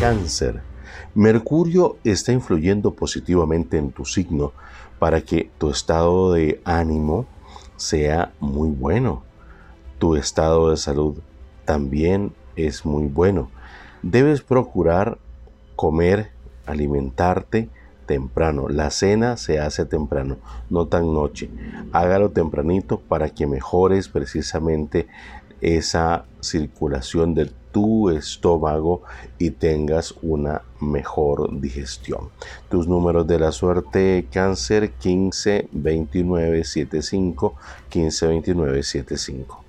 Cáncer. Mercurio está influyendo positivamente en tu signo para que tu estado de ánimo sea muy bueno. Tu estado de salud también es muy bueno. Debes procurar comer, alimentarte temprano. La cena se hace temprano, no tan noche. Hágalo tempranito para que mejores precisamente esa circulación de tu estómago y tengas una mejor digestión. Tus números de la suerte cáncer 15 29 75 15 29 75.